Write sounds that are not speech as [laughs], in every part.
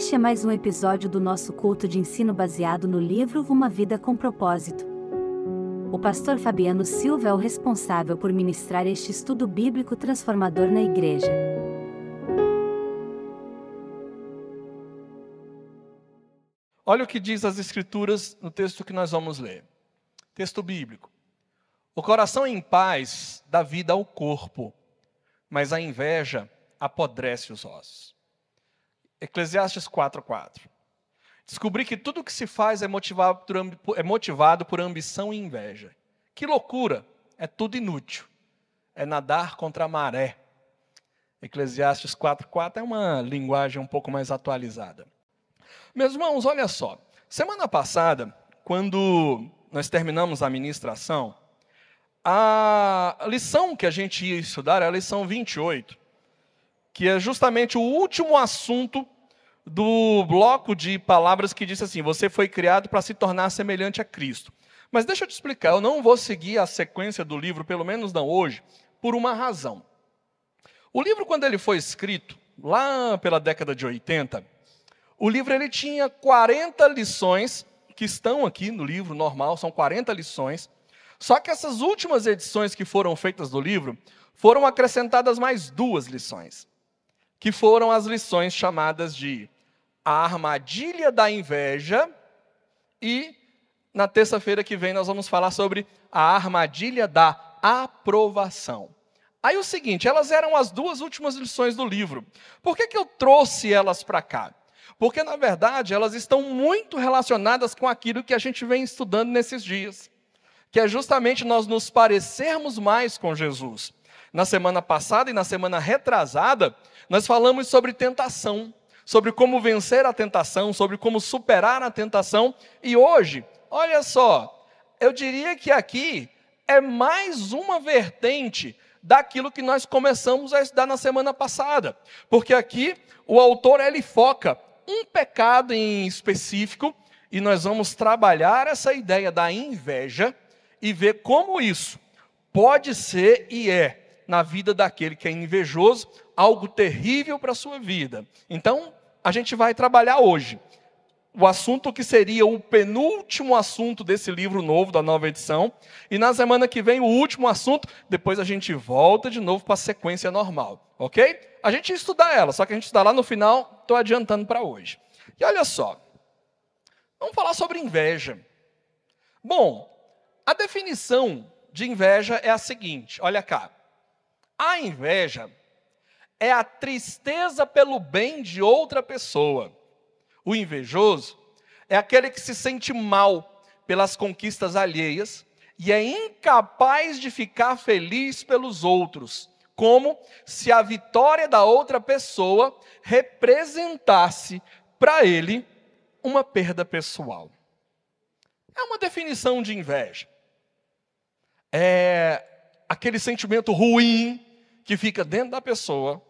Este é mais um episódio do nosso culto de ensino baseado no livro Uma Vida com Propósito. O pastor Fabiano Silva é o responsável por ministrar este estudo bíblico transformador na igreja. Olha o que diz as Escrituras no texto que nós vamos ler. Texto bíblico. O coração em paz dá vida ao corpo, mas a inveja apodrece os ossos. Eclesiastes 4:4. Descobri que tudo que se faz é motivado, por, é motivado por ambição e inveja. Que loucura! É tudo inútil. É nadar contra a maré. Eclesiastes 4:4 é uma linguagem um pouco mais atualizada. Meus irmãos, olha só. Semana passada, quando nós terminamos a ministração, a lição que a gente ia estudar é a lição 28 que é justamente o último assunto do bloco de palavras que disse assim: Você foi criado para se tornar semelhante a Cristo. Mas deixa eu te explicar, eu não vou seguir a sequência do livro, pelo menos não hoje, por uma razão. O livro, quando ele foi escrito, lá pela década de 80, o livro ele tinha 40 lições, que estão aqui no livro normal, são 40 lições. Só que essas últimas edições que foram feitas do livro, foram acrescentadas mais duas lições que foram as lições chamadas de a armadilha da inveja e na terça-feira que vem nós vamos falar sobre a armadilha da aprovação. Aí o seguinte, elas eram as duas últimas lições do livro. Por que, que eu trouxe elas para cá? Porque, na verdade, elas estão muito relacionadas com aquilo que a gente vem estudando nesses dias, que é justamente nós nos parecermos mais com Jesus. Na semana passada e na semana retrasada, nós falamos sobre tentação, sobre como vencer a tentação, sobre como superar a tentação, e hoje, olha só, eu diria que aqui é mais uma vertente daquilo que nós começamos a estudar na semana passada. Porque aqui o autor ele foca um pecado em específico e nós vamos trabalhar essa ideia da inveja e ver como isso pode ser e é na vida daquele que é invejoso, algo terrível para a sua vida. Então, a gente vai trabalhar hoje o assunto que seria o penúltimo assunto desse livro novo, da nova edição, e na semana que vem o último assunto, depois a gente volta de novo para a sequência normal, ok? A gente estudar ela, só que a gente está lá no final, estou adiantando para hoje. E olha só, vamos falar sobre inveja. Bom, a definição de inveja é a seguinte, olha cá. A inveja é a tristeza pelo bem de outra pessoa. O invejoso é aquele que se sente mal pelas conquistas alheias e é incapaz de ficar feliz pelos outros, como se a vitória da outra pessoa representasse para ele uma perda pessoal. É uma definição de inveja. É aquele sentimento ruim que fica dentro da pessoa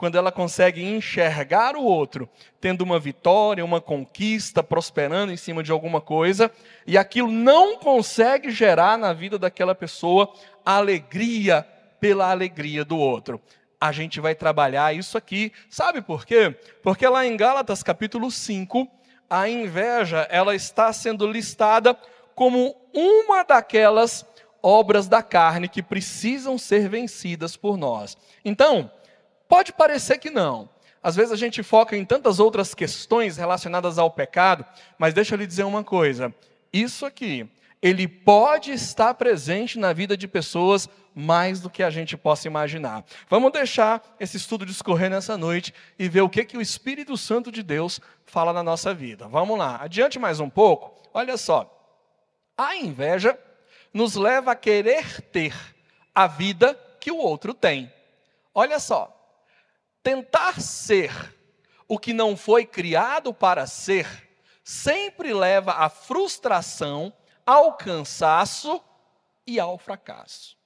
quando ela consegue enxergar o outro tendo uma vitória, uma conquista, prosperando em cima de alguma coisa, e aquilo não consegue gerar na vida daquela pessoa alegria pela alegria do outro. A gente vai trabalhar isso aqui, sabe por quê? Porque lá em Gálatas capítulo 5, a inveja, ela está sendo listada como uma daquelas obras da carne que precisam ser vencidas por nós. Então, pode parecer que não. Às vezes a gente foca em tantas outras questões relacionadas ao pecado, mas deixa eu lhe dizer uma coisa: isso aqui, ele pode estar presente na vida de pessoas mais do que a gente possa imaginar. Vamos deixar esse estudo discorrer nessa noite e ver o que, que o Espírito Santo de Deus fala na nossa vida. Vamos lá, adiante mais um pouco. Olha só, a inveja nos leva a querer ter a vida que o outro tem. Olha só, tentar ser o que não foi criado para ser sempre leva à frustração, ao cansaço e ao fracasso.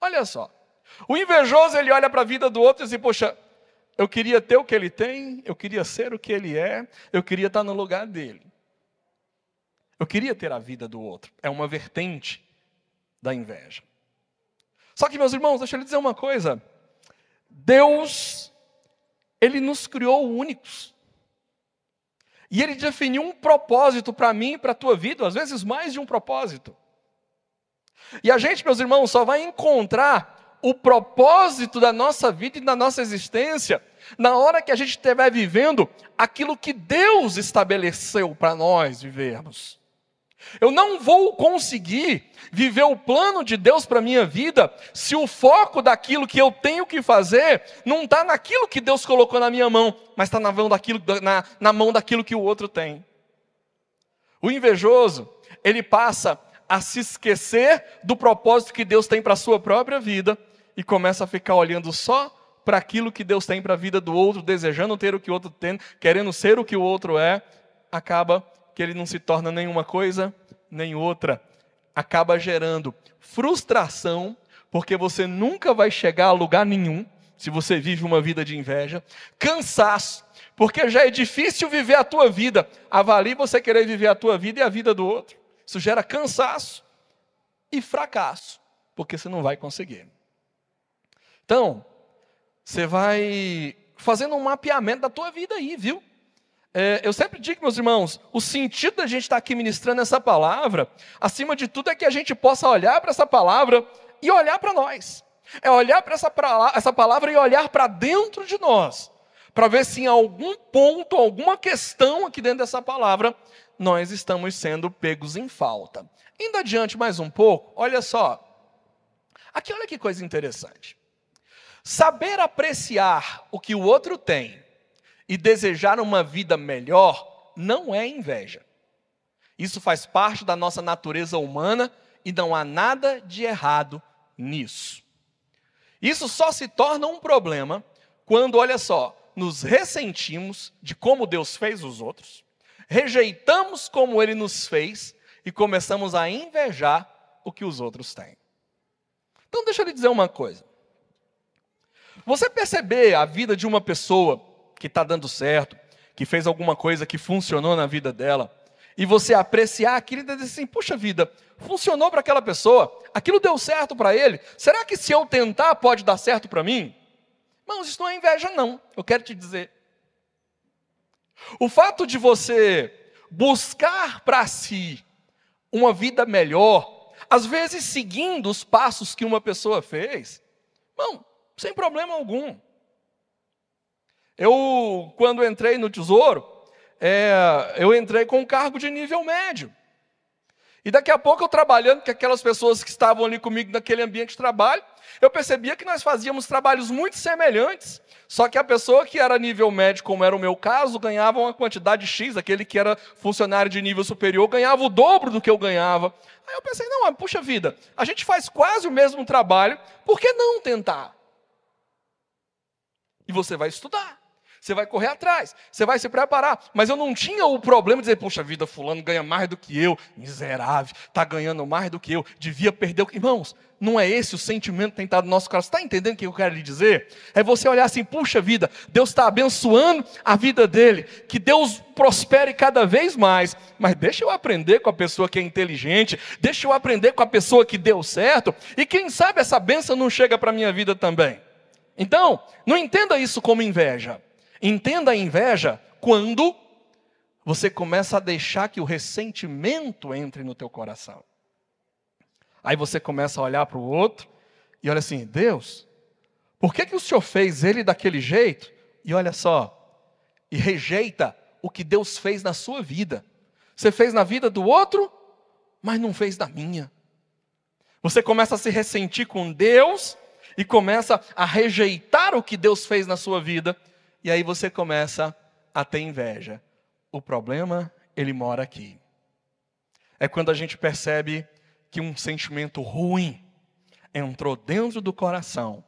Olha só, o invejoso ele olha para a vida do outro e diz: Poxa, eu queria ter o que ele tem, eu queria ser o que ele é, eu queria estar no lugar dele. Eu queria ter a vida do outro. É uma vertente da inveja. Só que, meus irmãos, deixa eu lhe dizer uma coisa. Deus, Ele nos criou únicos. E ele definiu um propósito para mim e para a tua vida, às vezes mais de um propósito. E a gente, meus irmãos, só vai encontrar o propósito da nossa vida e da nossa existência na hora que a gente estiver vivendo aquilo que Deus estabeleceu para nós vivermos. Eu não vou conseguir viver o plano de Deus para a minha vida se o foco daquilo que eu tenho que fazer não está naquilo que Deus colocou na minha mão, mas está na, na, na mão daquilo que o outro tem. O invejoso, ele passa a se esquecer do propósito que Deus tem para a sua própria vida e começa a ficar olhando só para aquilo que Deus tem para a vida do outro, desejando ter o que o outro tem, querendo ser o que o outro é, acaba que ele não se torna nenhuma coisa nem outra. Acaba gerando frustração, porque você nunca vai chegar a lugar nenhum se você vive uma vida de inveja. Cansaço, porque já é difícil viver a tua vida. Avalie você querer viver a tua vida e a vida do outro. Isso gera cansaço e fracasso, porque você não vai conseguir. Então, você vai fazendo um mapeamento da tua vida aí, viu? É, eu sempre digo, meus irmãos, o sentido da gente estar aqui ministrando essa palavra, acima de tudo, é que a gente possa olhar para essa palavra e olhar para nós. É olhar para essa, essa palavra e olhar para dentro de nós, para ver se em algum ponto, alguma questão aqui dentro dessa palavra, nós estamos sendo pegos em falta. Indo adiante mais um pouco, olha só. Aqui, olha que coisa interessante. Saber apreciar o que o outro tem e desejar uma vida melhor não é inveja. Isso faz parte da nossa natureza humana e não há nada de errado nisso. Isso só se torna um problema quando, olha só, nos ressentimos de como Deus fez os outros, rejeitamos como Ele nos fez e começamos a invejar o que os outros têm. Então, deixa eu lhe dizer uma coisa. Você perceber a vida de uma pessoa que está dando certo, que fez alguma coisa que funcionou na vida dela, e você apreciar aquilo e dizer assim: puxa vida, funcionou para aquela pessoa, aquilo deu certo para ele, será que se eu tentar pode dar certo para mim? Irmãos, isso não é inveja, não, eu quero te dizer. O fato de você buscar para si uma vida melhor, às vezes seguindo os passos que uma pessoa fez, não, sem problema algum. Eu, quando entrei no Tesouro, é, eu entrei com um cargo de nível médio. E daqui a pouco eu trabalhando com aquelas pessoas que estavam ali comigo naquele ambiente de trabalho, eu percebia que nós fazíamos trabalhos muito semelhantes, só que a pessoa que era nível médio, como era o meu caso, ganhava uma quantidade X, aquele que era funcionário de nível superior ganhava o dobro do que eu ganhava. Aí eu pensei, não, puxa vida, a gente faz quase o mesmo trabalho, por que não tentar? E você vai estudar você vai correr atrás, você vai se preparar. Mas eu não tinha o problema de dizer, poxa vida, fulano ganha mais do que eu, miserável, está ganhando mais do que eu, devia perder o que. Irmãos, não é esse o sentimento estado no nosso coração. Está entendendo o que eu quero lhe dizer? É você olhar assim, puxa vida, Deus está abençoando a vida dele, que Deus prospere cada vez mais. Mas deixa eu aprender com a pessoa que é inteligente, deixa eu aprender com a pessoa que deu certo, e quem sabe essa benção não chega para a minha vida também. Então, não entenda isso como inveja. Entenda a inveja quando você começa a deixar que o ressentimento entre no teu coração. Aí você começa a olhar para o outro e olha assim: Deus, por que, que o Senhor fez ele daquele jeito? E olha só, e rejeita o que Deus fez na sua vida. Você fez na vida do outro, mas não fez na minha. Você começa a se ressentir com Deus e começa a rejeitar o que Deus fez na sua vida e aí você começa a ter inveja. O problema, ele mora aqui. É quando a gente percebe que um sentimento ruim entrou dentro do coração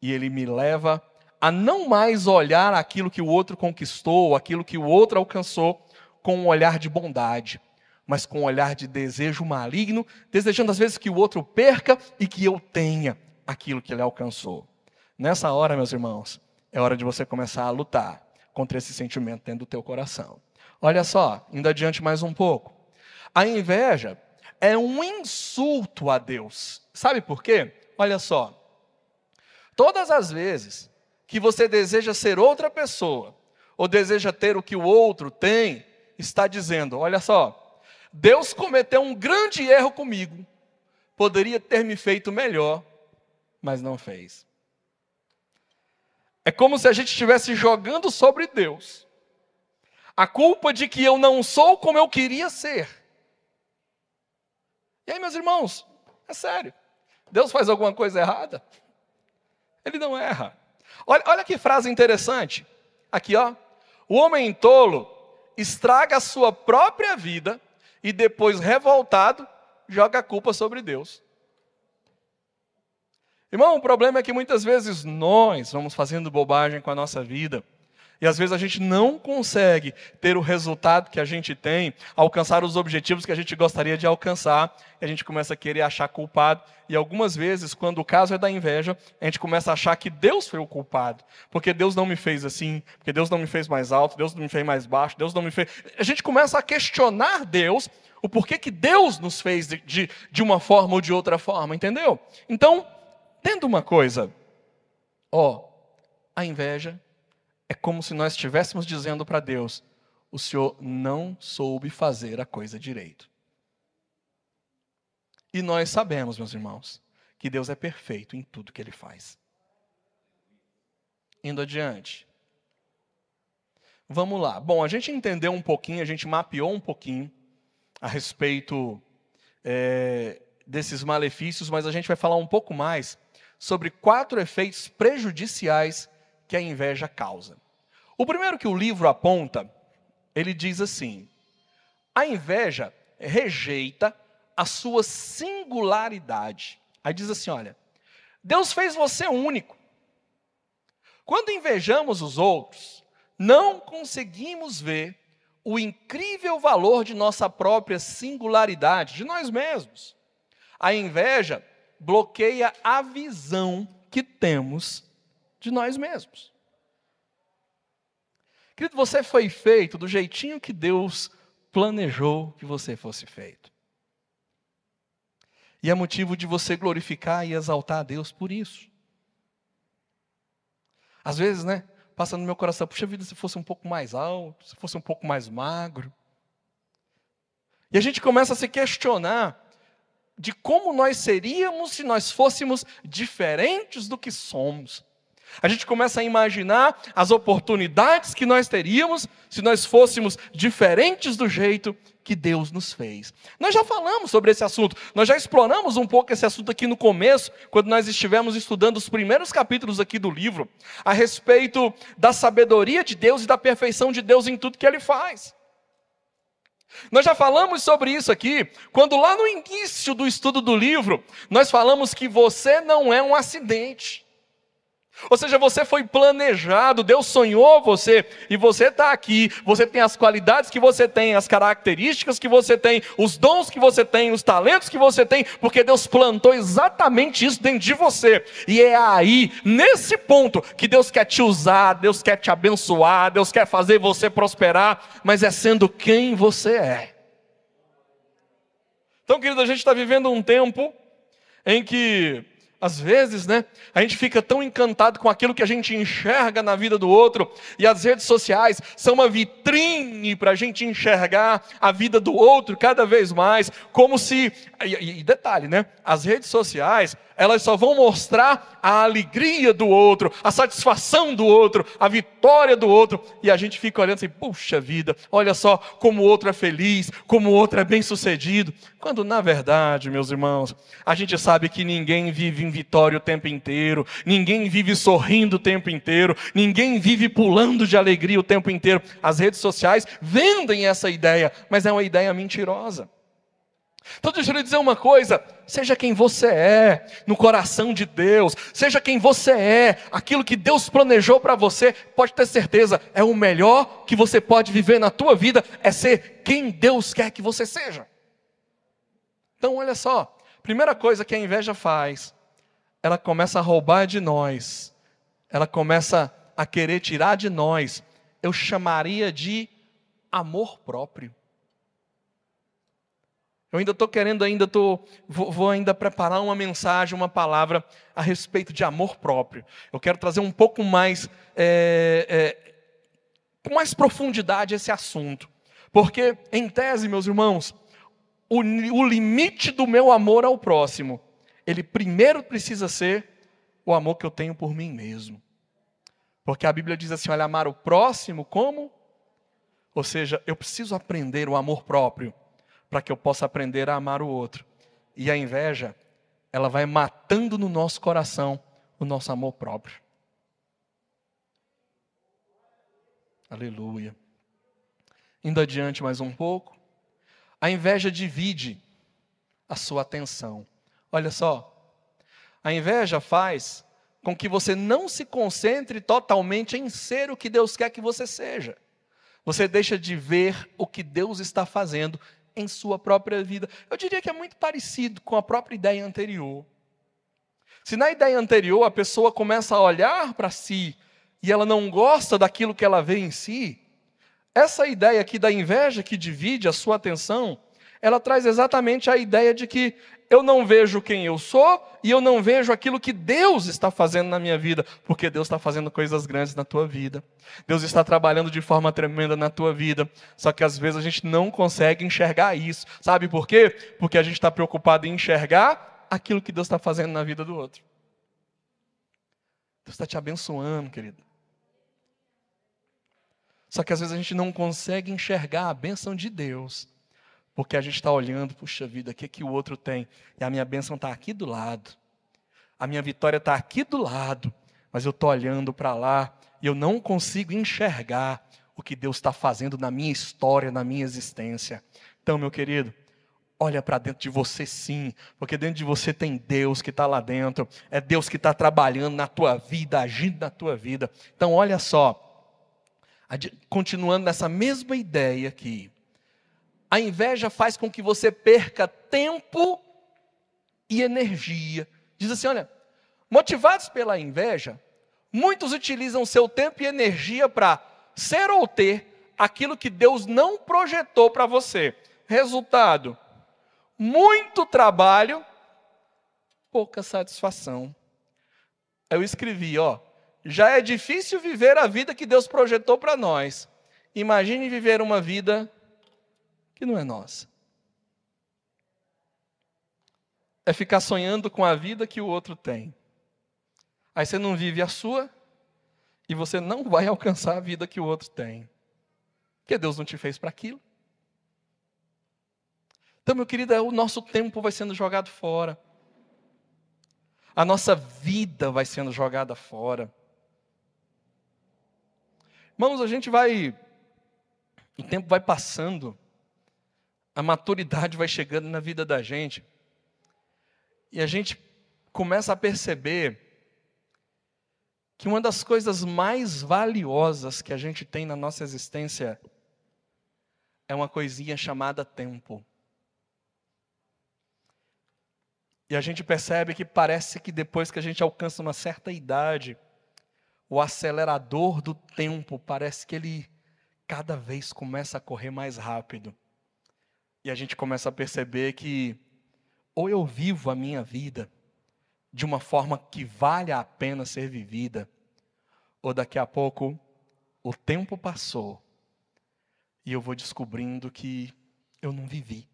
e ele me leva a não mais olhar aquilo que o outro conquistou, aquilo que o outro alcançou, com um olhar de bondade, mas com um olhar de desejo maligno, desejando às vezes que o outro perca e que eu tenha aquilo que ele alcançou. Nessa hora, meus irmãos, é hora de você começar a lutar contra esse sentimento dentro do teu coração. Olha só, indo adiante mais um pouco. A inveja é um insulto a Deus. Sabe por quê? Olha só. Todas as vezes que você deseja ser outra pessoa, ou deseja ter o que o outro tem, está dizendo: olha só, Deus cometeu um grande erro comigo, poderia ter me feito melhor, mas não fez. É como se a gente estivesse jogando sobre Deus a culpa de que eu não sou como eu queria ser. E aí, meus irmãos, é sério. Deus faz alguma coisa errada? Ele não erra. Olha, olha que frase interessante. Aqui, ó. O homem tolo estraga a sua própria vida e depois, revoltado, joga a culpa sobre Deus. Irmão, o problema é que muitas vezes nós vamos fazendo bobagem com a nossa vida. E às vezes a gente não consegue ter o resultado que a gente tem, alcançar os objetivos que a gente gostaria de alcançar, e a gente começa a querer achar culpado. E algumas vezes, quando o caso é da inveja, a gente começa a achar que Deus foi o culpado, porque Deus não me fez assim, porque Deus não me fez mais alto, Deus não me fez mais baixo, Deus não me fez. A gente começa a questionar Deus, o porquê que Deus nos fez de, de, de uma forma ou de outra forma, entendeu? Então, tendo uma coisa, ó, a inveja é como se nós estivéssemos dizendo para Deus: o Senhor não soube fazer a coisa direito. E nós sabemos, meus irmãos, que Deus é perfeito em tudo que ele faz. Indo adiante. Vamos lá. Bom, a gente entendeu um pouquinho, a gente mapeou um pouquinho a respeito é, desses malefícios, mas a gente vai falar um pouco mais sobre quatro efeitos prejudiciais que a inveja causa. O primeiro que o livro aponta, ele diz assim: a inveja rejeita a sua singularidade. Aí diz assim: olha, Deus fez você único. Quando invejamos os outros, não conseguimos ver o incrível valor de nossa própria singularidade, de nós mesmos. A inveja bloqueia a visão que temos de nós mesmos. Querido, você foi feito do jeitinho que Deus planejou que você fosse feito. E é motivo de você glorificar e exaltar a Deus por isso. Às vezes, né, passa no meu coração, puxa vida, se fosse um pouco mais alto, se fosse um pouco mais magro. E a gente começa a se questionar de como nós seríamos se nós fôssemos diferentes do que somos. A gente começa a imaginar as oportunidades que nós teríamos se nós fôssemos diferentes do jeito que Deus nos fez. Nós já falamos sobre esse assunto, nós já exploramos um pouco esse assunto aqui no começo, quando nós estivemos estudando os primeiros capítulos aqui do livro, a respeito da sabedoria de Deus e da perfeição de Deus em tudo que Ele faz. Nós já falamos sobre isso aqui, quando lá no início do estudo do livro, nós falamos que você não é um acidente. Ou seja, você foi planejado, Deus sonhou você, e você está aqui, você tem as qualidades que você tem, as características que você tem, os dons que você tem, os talentos que você tem, porque Deus plantou exatamente isso dentro de você. E é aí, nesse ponto, que Deus quer te usar, Deus quer te abençoar, Deus quer fazer você prosperar, mas é sendo quem você é. Então, querido, a gente está vivendo um tempo em que às vezes, né, a gente fica tão encantado com aquilo que a gente enxerga na vida do outro, e as redes sociais são uma vitrine para a gente enxergar a vida do outro cada vez mais, como se. E, e detalhe, né? As redes sociais, elas só vão mostrar a alegria do outro, a satisfação do outro, a vitória do outro, e a gente fica olhando assim, puxa vida, olha só como o outro é feliz, como o outro é bem sucedido, quando na verdade, meus irmãos, a gente sabe que ninguém vive em vitória o tempo inteiro, ninguém vive sorrindo o tempo inteiro, ninguém vive pulando de alegria o tempo inteiro. As redes sociais vendem essa ideia, mas é uma ideia mentirosa. Então deixa eu lhe dizer uma coisa: seja quem você é no coração de Deus, seja quem você é, aquilo que Deus planejou para você, pode ter certeza, é o melhor que você pode viver na tua vida, é ser quem Deus quer que você seja. Então olha só, primeira coisa que a inveja faz, ela começa a roubar de nós, ela começa a querer tirar de nós, eu chamaria de amor próprio. Eu ainda estou querendo, ainda tô, vou, vou, ainda preparar uma mensagem, uma palavra a respeito de amor próprio. Eu quero trazer um pouco mais, é, é, com mais profundidade esse assunto. Porque, em tese, meus irmãos, o, o limite do meu amor ao próximo, ele primeiro precisa ser o amor que eu tenho por mim mesmo. Porque a Bíblia diz assim: olha, amar o próximo como? Ou seja, eu preciso aprender o amor próprio para que eu possa aprender a amar o outro. E a inveja, ela vai matando no nosso coração o nosso amor próprio. Aleluia. Indo adiante mais um pouco. A inveja divide a sua atenção. Olha só. A inveja faz com que você não se concentre totalmente em ser o que Deus quer que você seja. Você deixa de ver o que Deus está fazendo em sua própria vida. Eu diria que é muito parecido com a própria ideia anterior. Se na ideia anterior a pessoa começa a olhar para si e ela não gosta daquilo que ela vê em si, essa ideia aqui da inveja que divide a sua atenção, ela traz exatamente a ideia de que eu não vejo quem eu sou e eu não vejo aquilo que Deus está fazendo na minha vida, porque Deus está fazendo coisas grandes na tua vida. Deus está trabalhando de forma tremenda na tua vida. Só que às vezes a gente não consegue enxergar isso. Sabe por quê? Porque a gente está preocupado em enxergar aquilo que Deus está fazendo na vida do outro. Deus está te abençoando, querido. Só que às vezes a gente não consegue enxergar a bênção de Deus porque a gente está olhando, puxa vida, o que, que o outro tem? E a minha bênção está aqui do lado. A minha vitória está aqui do lado. Mas eu estou olhando para lá e eu não consigo enxergar o que Deus está fazendo na minha história, na minha existência. Então, meu querido, olha para dentro de você sim, porque dentro de você tem Deus que está lá dentro, é Deus que está trabalhando na tua vida, agindo na tua vida. Então, olha só, continuando nessa mesma ideia aqui, a inveja faz com que você perca tempo e energia. Diz assim: olha, motivados pela inveja, muitos utilizam seu tempo e energia para ser ou ter aquilo que Deus não projetou para você. Resultado: muito trabalho, pouca satisfação. Eu escrevi, ó, já é difícil viver a vida que Deus projetou para nós. Imagine viver uma vida que não é nossa. É ficar sonhando com a vida que o outro tem. Aí você não vive a sua e você não vai alcançar a vida que o outro tem. Porque Deus não te fez para aquilo. Então, meu querido, é o nosso tempo vai sendo jogado fora. A nossa vida vai sendo jogada fora. Irmãos, a gente vai. O tempo vai passando a maturidade vai chegando na vida da gente. E a gente começa a perceber que uma das coisas mais valiosas que a gente tem na nossa existência é uma coisinha chamada tempo. E a gente percebe que parece que depois que a gente alcança uma certa idade, o acelerador do tempo parece que ele cada vez começa a correr mais rápido. E a gente começa a perceber que ou eu vivo a minha vida de uma forma que vale a pena ser vivida, ou daqui a pouco o tempo passou e eu vou descobrindo que eu não vivi.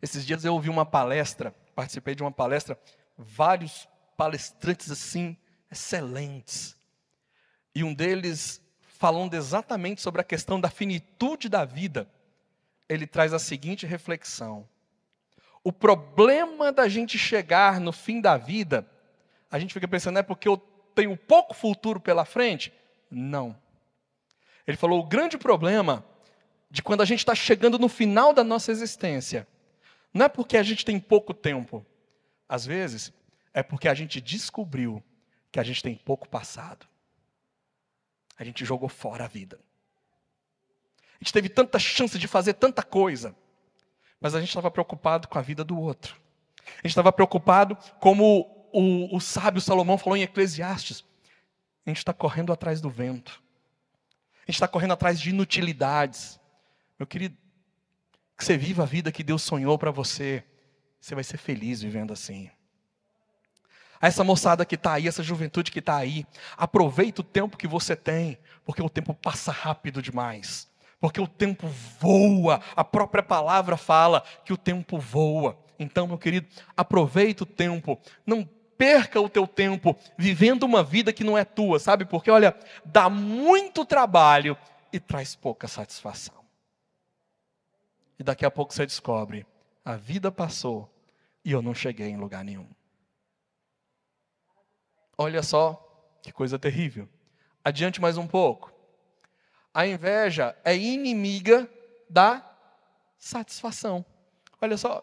Esses dias eu ouvi uma palestra, participei de uma palestra, vários palestrantes assim, excelentes. E um deles falando exatamente sobre a questão da finitude da vida, ele traz a seguinte reflexão: o problema da gente chegar no fim da vida, a gente fica pensando, é porque eu tenho pouco futuro pela frente? Não. Ele falou: o grande problema de quando a gente está chegando no final da nossa existência, não é porque a gente tem pouco tempo, às vezes, é porque a gente descobriu que a gente tem pouco passado a gente jogou fora a vida. A gente teve tanta chance de fazer tanta coisa, mas a gente estava preocupado com a vida do outro. A gente estava preocupado, como o, o sábio Salomão falou em Eclesiastes, a gente está correndo atrás do vento. A gente está correndo atrás de inutilidades. Meu querido, que você viva a vida que Deus sonhou para você. Você vai ser feliz vivendo assim. A essa moçada que está aí, essa juventude que está aí, aproveita o tempo que você tem, porque o tempo passa rápido demais. Porque o tempo voa, a própria palavra fala que o tempo voa. Então, meu querido, aproveita o tempo, não perca o teu tempo vivendo uma vida que não é tua, sabe? Porque, olha, dá muito trabalho e traz pouca satisfação. E daqui a pouco você descobre: a vida passou e eu não cheguei em lugar nenhum. Olha só que coisa terrível. Adiante mais um pouco. A inveja é inimiga da satisfação. Olha só.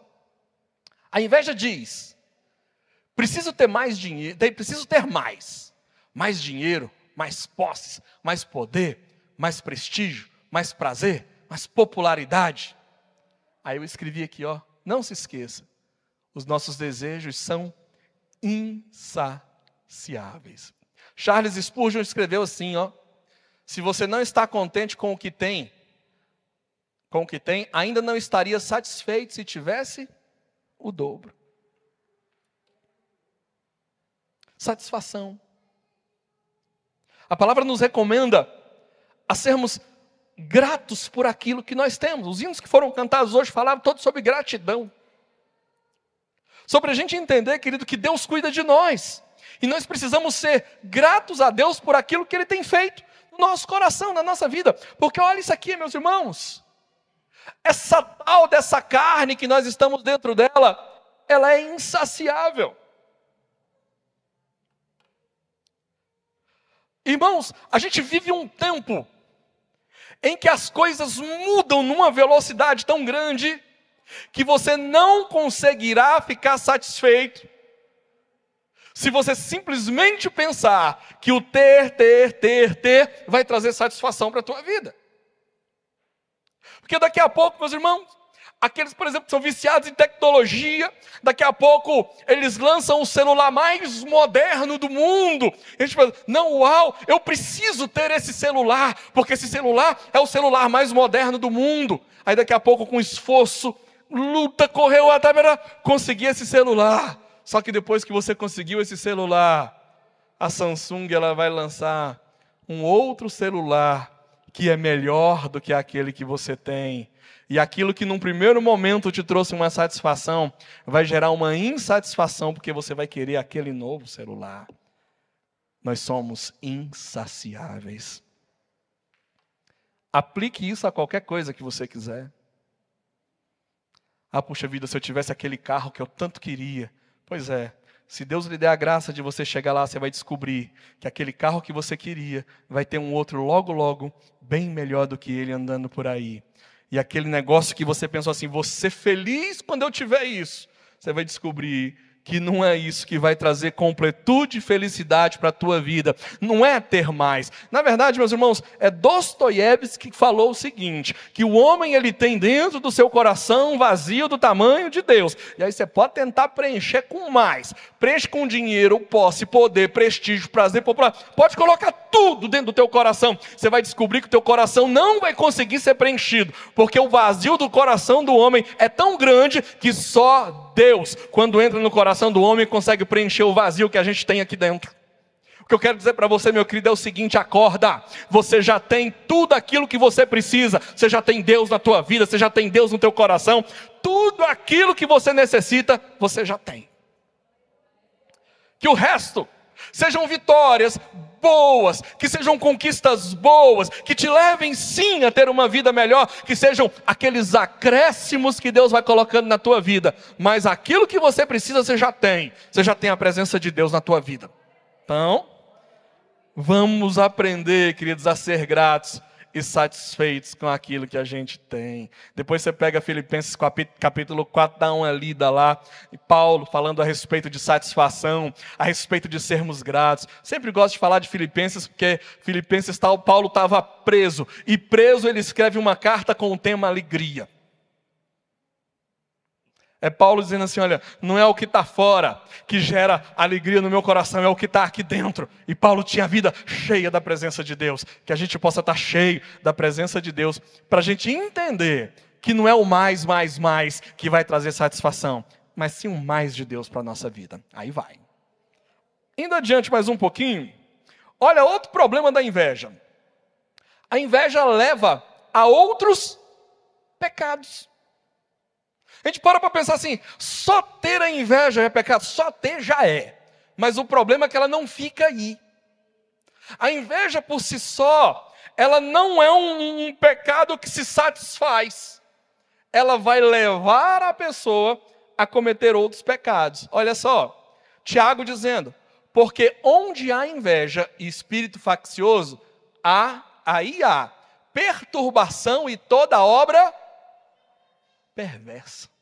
A inveja diz: preciso ter mais dinheiro, preciso ter mais. Mais dinheiro, mais posses, mais poder, mais prestígio, mais prazer, mais popularidade. Aí eu escrevi aqui, ó, não se esqueça, os nossos desejos são insaciáveis. Charles Spurgeon escreveu assim, ó, se você não está contente com o que tem, com o que tem, ainda não estaria satisfeito se tivesse o dobro. Satisfação. A palavra nos recomenda a sermos gratos por aquilo que nós temos. Os hinos que foram cantados hoje falavam todos sobre gratidão. Sobre a gente entender, querido, que Deus cuida de nós. E nós precisamos ser gratos a Deus por aquilo que Ele tem feito no nosso coração, na nossa vida. Porque olha isso aqui, meus irmãos. Essa tal dessa carne que nós estamos dentro dela, ela é insaciável. Irmãos, a gente vive um tempo em que as coisas mudam numa velocidade tão grande que você não conseguirá ficar satisfeito se você simplesmente pensar que o ter, ter, ter, ter vai trazer satisfação para a tua vida. Porque daqui a pouco, meus irmãos, Aqueles, por exemplo, que são viciados em tecnologia, daqui a pouco eles lançam o celular mais moderno do mundo. E a gente fala, não, uau, eu preciso ter esse celular, porque esse celular é o celular mais moderno do mundo. Aí daqui a pouco, com esforço, luta, correu até para conseguir esse celular. Só que depois que você conseguiu esse celular, a Samsung ela vai lançar um outro celular que é melhor do que aquele que você tem e aquilo que num primeiro momento te trouxe uma satisfação, vai gerar uma insatisfação, porque você vai querer aquele novo celular. Nós somos insaciáveis. Aplique isso a qualquer coisa que você quiser. Ah, puxa vida, se eu tivesse aquele carro que eu tanto queria. Pois é, se Deus lhe der a graça de você chegar lá, você vai descobrir que aquele carro que você queria vai ter um outro logo, logo, bem melhor do que ele andando por aí. E aquele negócio que você pensou assim, ser feliz quando eu tiver isso. Você vai descobrir que não é isso que vai trazer completude e felicidade para a tua vida. Não é ter mais. Na verdade, meus irmãos, é Dostoiévski que falou o seguinte: que o homem ele tem dentro do seu coração um vazio do tamanho de Deus. E aí você pode tentar preencher com mais. Preenche com dinheiro, posse, poder, prestígio, prazer, popular. Pode colocar tudo dentro do teu coração. Você vai descobrir que o teu coração não vai conseguir ser preenchido, porque o vazio do coração do homem é tão grande que só Deus, quando entra no coração do homem, consegue preencher o vazio que a gente tem aqui dentro. O que eu quero dizer para você, meu querido, é o seguinte: acorda. Você já tem tudo aquilo que você precisa. Você já tem Deus na tua vida, você já tem Deus no teu coração. Tudo aquilo que você necessita, você já tem. Que o resto sejam vitórias boas, que sejam conquistas boas, que te levem sim a ter uma vida melhor, que sejam aqueles acréscimos que Deus vai colocando na tua vida, mas aquilo que você precisa você já tem, você já tem a presença de Deus na tua vida. Então, vamos aprender, queridos, a ser gratos e satisfeitos com aquilo que a gente tem. Depois você pega Filipenses capítulo 4, dá uma lida lá, e Paulo falando a respeito de satisfação, a respeito de sermos gratos. Sempre gosto de falar de Filipenses, porque Filipenses tal, Paulo estava preso, e preso ele escreve uma carta com o tema alegria. É Paulo dizendo assim: olha, não é o que está fora que gera alegria no meu coração, é o que está aqui dentro. E Paulo tinha a vida cheia da presença de Deus. Que a gente possa estar tá cheio da presença de Deus, para a gente entender que não é o mais, mais, mais que vai trazer satisfação, mas sim o mais de Deus para a nossa vida. Aí vai. Indo adiante mais um pouquinho, olha outro problema da inveja. A inveja leva a outros pecados. A gente para para pensar assim: só ter a inveja é pecado, só ter já é. Mas o problema é que ela não fica aí. A inveja por si só, ela não é um, um pecado que se satisfaz. Ela vai levar a pessoa a cometer outros pecados. Olha só, Tiago dizendo: porque onde há inveja e espírito faccioso, há, aí há perturbação e toda obra perversa.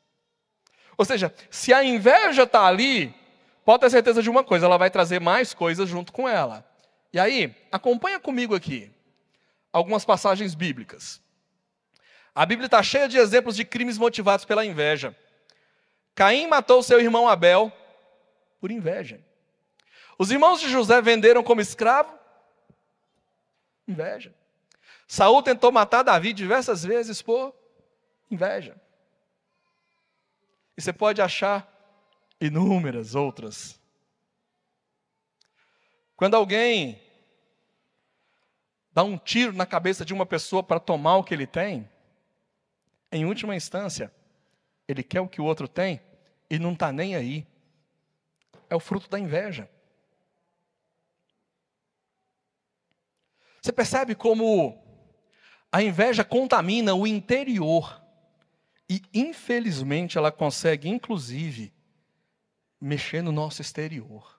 Ou seja, se a inveja está ali, pode ter certeza de uma coisa, ela vai trazer mais coisas junto com ela. E aí, acompanha comigo aqui algumas passagens bíblicas. A Bíblia está cheia de exemplos de crimes motivados pela inveja. Caim matou seu irmão Abel por inveja. Os irmãos de José venderam como escravo? Inveja. Saul tentou matar Davi diversas vezes por inveja. Você pode achar inúmeras outras. Quando alguém dá um tiro na cabeça de uma pessoa para tomar o que ele tem, em última instância, ele quer o que o outro tem e não está nem aí. É o fruto da inveja. Você percebe como a inveja contamina o interior e, infelizmente, ela consegue, inclusive, mexer no nosso exterior.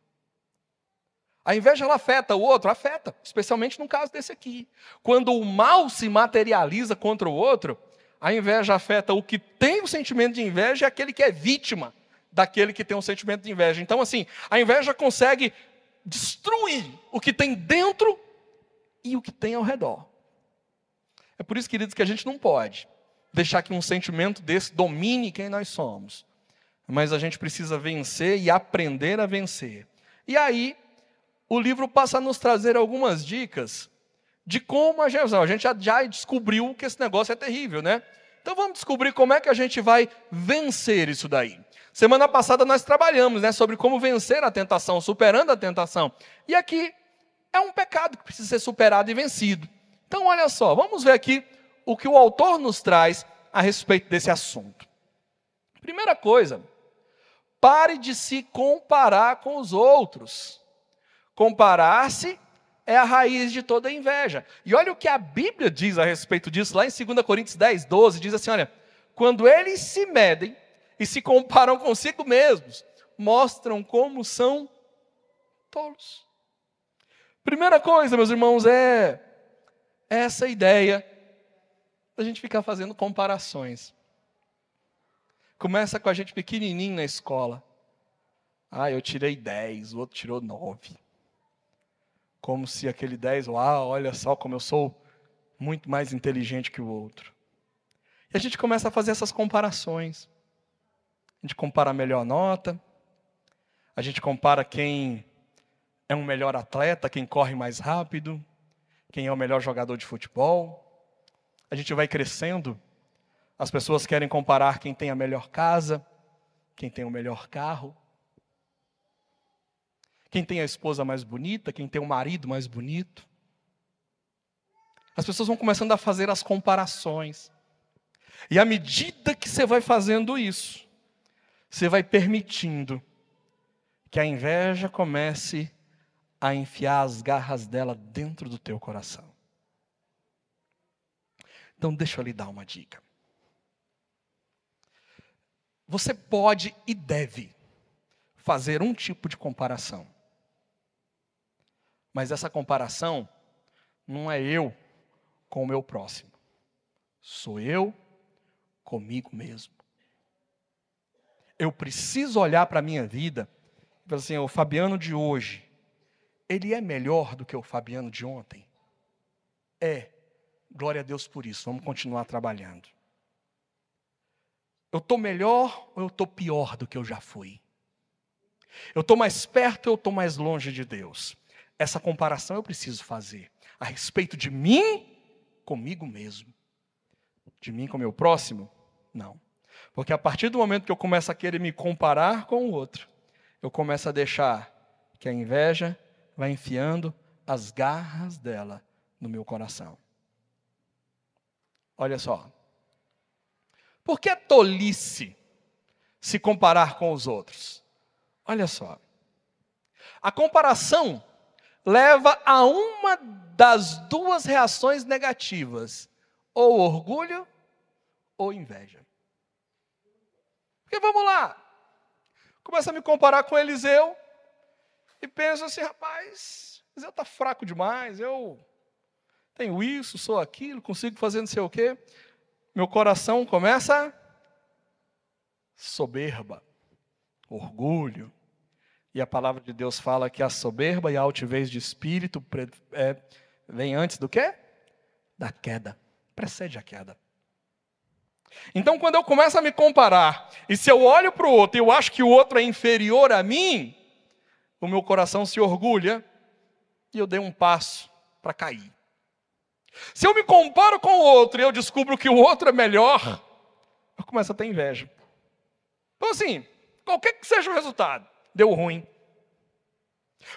A inveja ela afeta o outro? Afeta, especialmente no caso desse aqui. Quando o mal se materializa contra o outro, a inveja afeta o que tem o sentimento de inveja e aquele que é vítima daquele que tem um sentimento de inveja. Então, assim, a inveja consegue destruir o que tem dentro e o que tem ao redor. É por isso, queridos, que a gente não pode deixar que um sentimento desse domine quem nós somos. Mas a gente precisa vencer e aprender a vencer. E aí, o livro passa a nos trazer algumas dicas de como a gente, a gente já, descobriu que esse negócio é terrível, né? Então vamos descobrir como é que a gente vai vencer isso daí. Semana passada nós trabalhamos, né, sobre como vencer a tentação, superando a tentação. E aqui é um pecado que precisa ser superado e vencido. Então olha só, vamos ver aqui o que o autor nos traz a respeito desse assunto. Primeira coisa, pare de se comparar com os outros. Comparar-se é a raiz de toda inveja. E olha o que a Bíblia diz a respeito disso, lá em 2 Coríntios 10, 12, diz assim: olha, quando eles se medem e se comparam consigo mesmos, mostram como são tolos. Primeira coisa, meus irmãos, é essa ideia da gente ficar fazendo comparações. Começa com a gente pequenininho na escola. Ah, eu tirei 10, o outro tirou 9 como se aquele 10, uau, olha só como eu sou muito mais inteligente que o outro. E a gente começa a fazer essas comparações. A gente compara a melhor nota, a gente compara quem é um melhor atleta, quem corre mais rápido, quem é o melhor jogador de futebol. A gente vai crescendo, as pessoas querem comparar quem tem a melhor casa, quem tem o melhor carro. Quem tem a esposa mais bonita, quem tem o marido mais bonito. As pessoas vão começando a fazer as comparações. E à medida que você vai fazendo isso, você vai permitindo que a inveja comece a enfiar as garras dela dentro do teu coração. Então, deixa eu lhe dar uma dica. Você pode e deve fazer um tipo de comparação. Mas essa comparação não é eu com o meu próximo. Sou eu comigo mesmo. Eu preciso olhar para a minha vida e falar assim: o Fabiano de hoje, ele é melhor do que o Fabiano de ontem? É. Glória a Deus por isso. Vamos continuar trabalhando. Eu estou melhor ou eu estou pior do que eu já fui? Eu estou mais perto ou eu estou mais longe de Deus? Essa comparação eu preciso fazer a respeito de mim comigo mesmo. De mim com meu próximo? Não. Porque a partir do momento que eu começo a querer me comparar com o outro, eu começo a deixar que a inveja vai enfiando as garras dela no meu coração. Olha só. Por que é tolice se comparar com os outros? Olha só. A comparação leva a uma das duas reações negativas: ou orgulho ou inveja. Porque vamos lá, começa a me comparar com Eliseu e penso assim, rapaz, Eliseu está fraco demais, eu tenho isso, sou aquilo, consigo fazer não sei o quê. Meu coração começa soberba, orgulho. E a palavra de Deus fala que a soberba e a altivez de espírito é, vem antes do quê? Da queda. Precede a queda. Então, quando eu começo a me comparar, e se eu olho para o outro e eu acho que o outro é inferior a mim, o meu coração se orgulha e eu dei um passo para cair. Se eu me comparo com o outro e eu descubro que o outro é melhor, eu começo a ter inveja. Então, assim, qualquer que seja o resultado, deu ruim.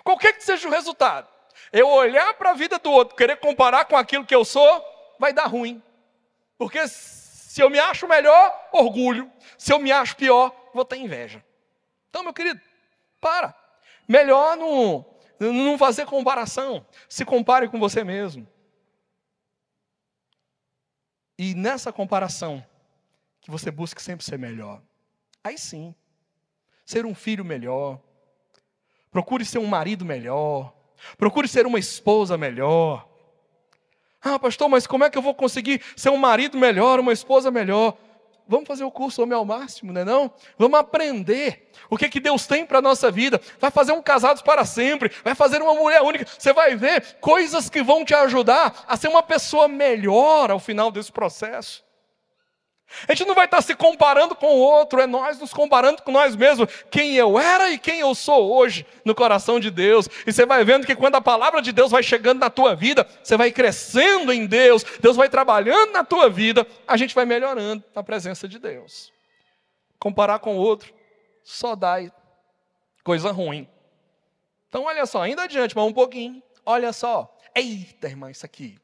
Qualquer que seja o resultado, eu olhar para a vida do outro, querer comparar com aquilo que eu sou, vai dar ruim. Porque se eu me acho melhor, orgulho. Se eu me acho pior, vou ter inveja. Então, meu querido, para. Melhor não, não fazer comparação. Se compare com você mesmo. E nessa comparação, que você busque sempre ser melhor. Aí sim, ser um filho melhor. Procure ser um marido melhor. Procure ser uma esposa melhor. Ah, pastor, mas como é que eu vou conseguir ser um marido melhor, uma esposa melhor? Vamos fazer o curso Homem ao Máximo, não é não? Vamos aprender o que, que Deus tem para a nossa vida. Vai fazer um casados para sempre, vai fazer uma mulher única. Você vai ver coisas que vão te ajudar a ser uma pessoa melhor ao final desse processo. A gente não vai estar se comparando com o outro, é nós nos comparando com nós mesmos, quem eu era e quem eu sou hoje no coração de Deus. E você vai vendo que quando a palavra de Deus vai chegando na tua vida, você vai crescendo em Deus, Deus vai trabalhando na tua vida, a gente vai melhorando na presença de Deus. Comparar com o outro só dá coisa ruim. Então, olha só, ainda adiante, mas um pouquinho. Olha só. Eita, irmã, isso aqui.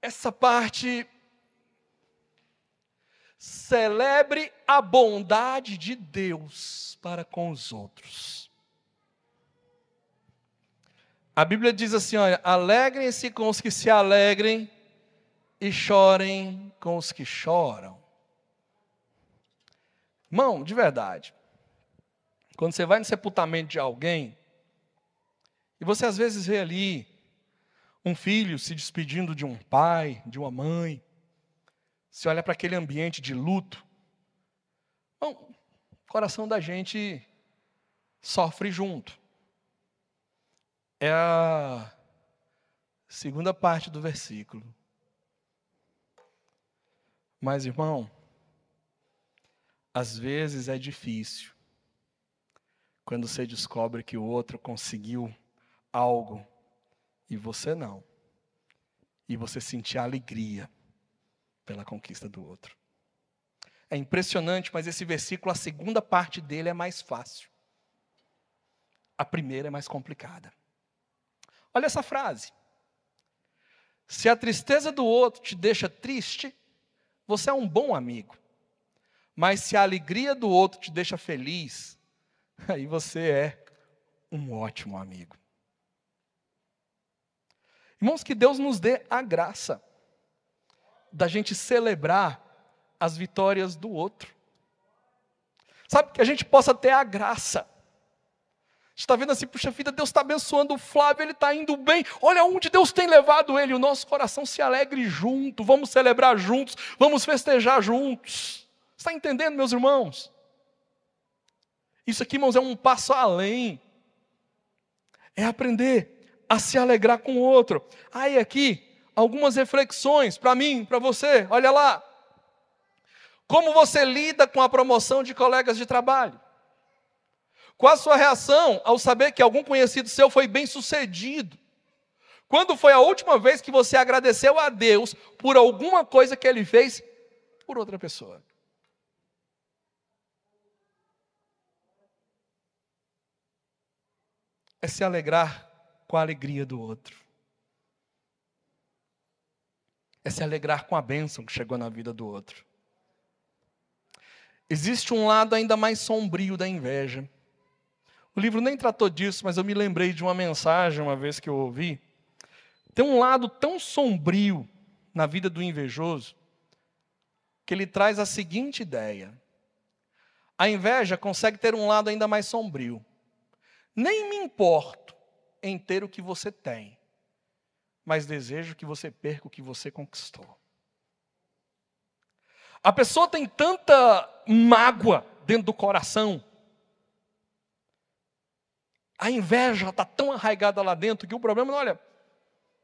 Essa parte Celebre a bondade de Deus para com os outros. A Bíblia diz assim: olha, alegrem-se com os que se alegrem e chorem com os que choram. Irmão, de verdade, quando você vai no sepultamento de alguém, e você às vezes vê ali um filho se despedindo de um pai, de uma mãe, se olha para aquele ambiente de luto, bom, o coração da gente sofre junto. É a segunda parte do versículo. Mas, irmão, às vezes é difícil quando você descobre que o outro conseguiu algo e você não. E você sentir alegria pela conquista do outro. É impressionante, mas esse versículo, a segunda parte dele é mais fácil. A primeira é mais complicada. Olha essa frase. Se a tristeza do outro te deixa triste, você é um bom amigo. Mas se a alegria do outro te deixa feliz, [laughs] aí você é um ótimo amigo. Irmãos, que Deus nos dê a graça da gente celebrar as vitórias do outro. Sabe, que a gente possa ter a graça. está vendo assim, puxa vida, Deus está abençoando o Flávio, ele está indo bem. Olha onde Deus tem levado ele. O nosso coração se alegre junto. Vamos celebrar juntos, vamos festejar juntos. Está entendendo, meus irmãos? Isso aqui, irmãos, é um passo além. É aprender a se alegrar com o outro. Aí aqui, algumas reflexões para mim, para você. Olha lá. Como você lida com a promoção de colegas de trabalho? Qual a sua reação ao saber que algum conhecido seu foi bem sucedido? Quando foi a última vez que você agradeceu a Deus por alguma coisa que Ele fez por outra pessoa? É se alegrar com a alegria do outro. É se alegrar com a bênção que chegou na vida do outro. Existe um lado ainda mais sombrio da inveja. O livro nem tratou disso, mas eu me lembrei de uma mensagem uma vez que eu ouvi. Tem um lado tão sombrio na vida do invejoso que ele traz a seguinte ideia: a inveja consegue ter um lado ainda mais sombrio. Nem me importo em ter o que você tem, mas desejo que você perca o que você conquistou. A pessoa tem tanta mágoa dentro do coração. A inveja está tão arraigada lá dentro que o problema não, olha,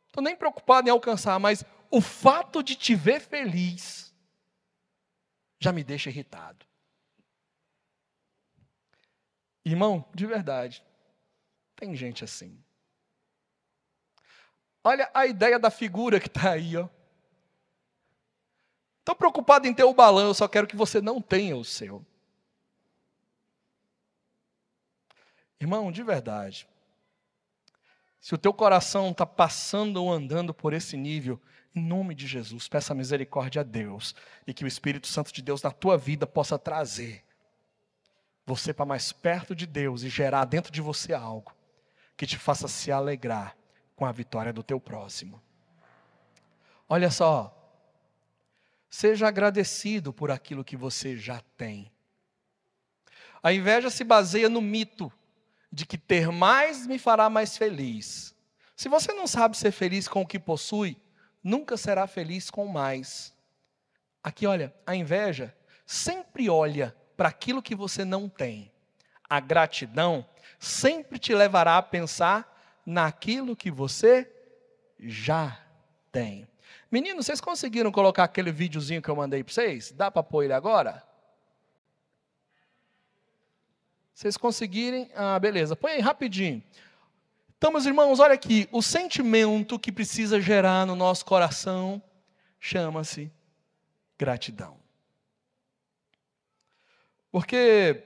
estou nem preocupado em alcançar, mas o fato de te ver feliz já me deixa irritado. Irmão, de verdade, tem gente assim. Olha a ideia da figura que está aí, ó. Estou preocupado em ter o balão, eu só quero que você não tenha o seu. Irmão, de verdade, se o teu coração está passando ou andando por esse nível, em nome de Jesus, peça misericórdia a Deus e que o Espírito Santo de Deus na tua vida possa trazer você para mais perto de Deus e gerar dentro de você algo que te faça se alegrar com a vitória do teu próximo. Olha só, Seja agradecido por aquilo que você já tem. A inveja se baseia no mito de que ter mais me fará mais feliz. Se você não sabe ser feliz com o que possui, nunca será feliz com mais. Aqui, olha, a inveja sempre olha para aquilo que você não tem. A gratidão sempre te levará a pensar naquilo que você já tem. Meninos, vocês conseguiram colocar aquele videozinho que eu mandei para vocês? Dá para pôr ele agora? Vocês conseguirem? Ah, beleza. Põe aí rapidinho. Então, meus irmãos, olha aqui. O sentimento que precisa gerar no nosso coração chama-se gratidão. Porque,